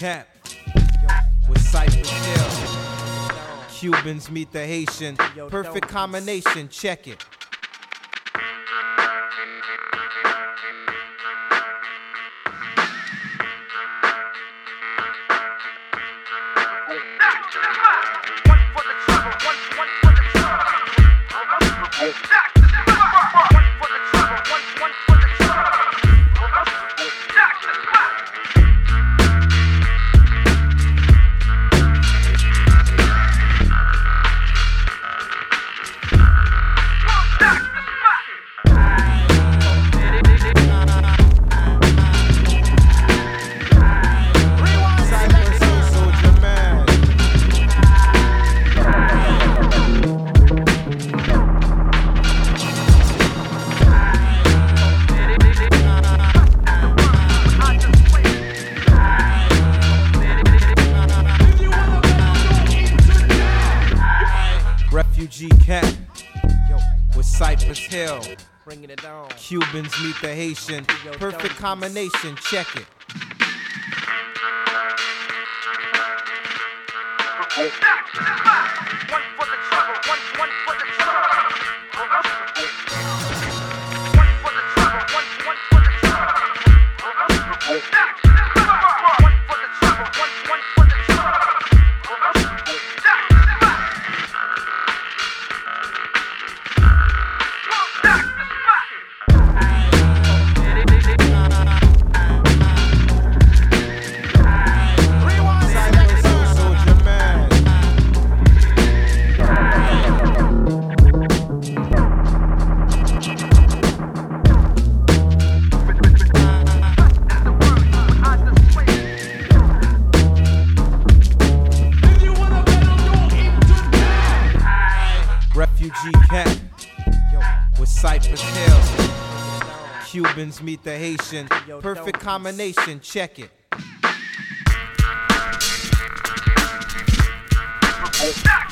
Camp with Cypress Hill. Cubans meet the Haitian. Perfect combination, check it. With Cypress Hill. Bringing it on. Cubans meet the Haitian. Perfect combination, check it. Cypress Refugee cat. With Cypress Hill. Cubans meet the Haitian. Perfect combination, check it. Yeah.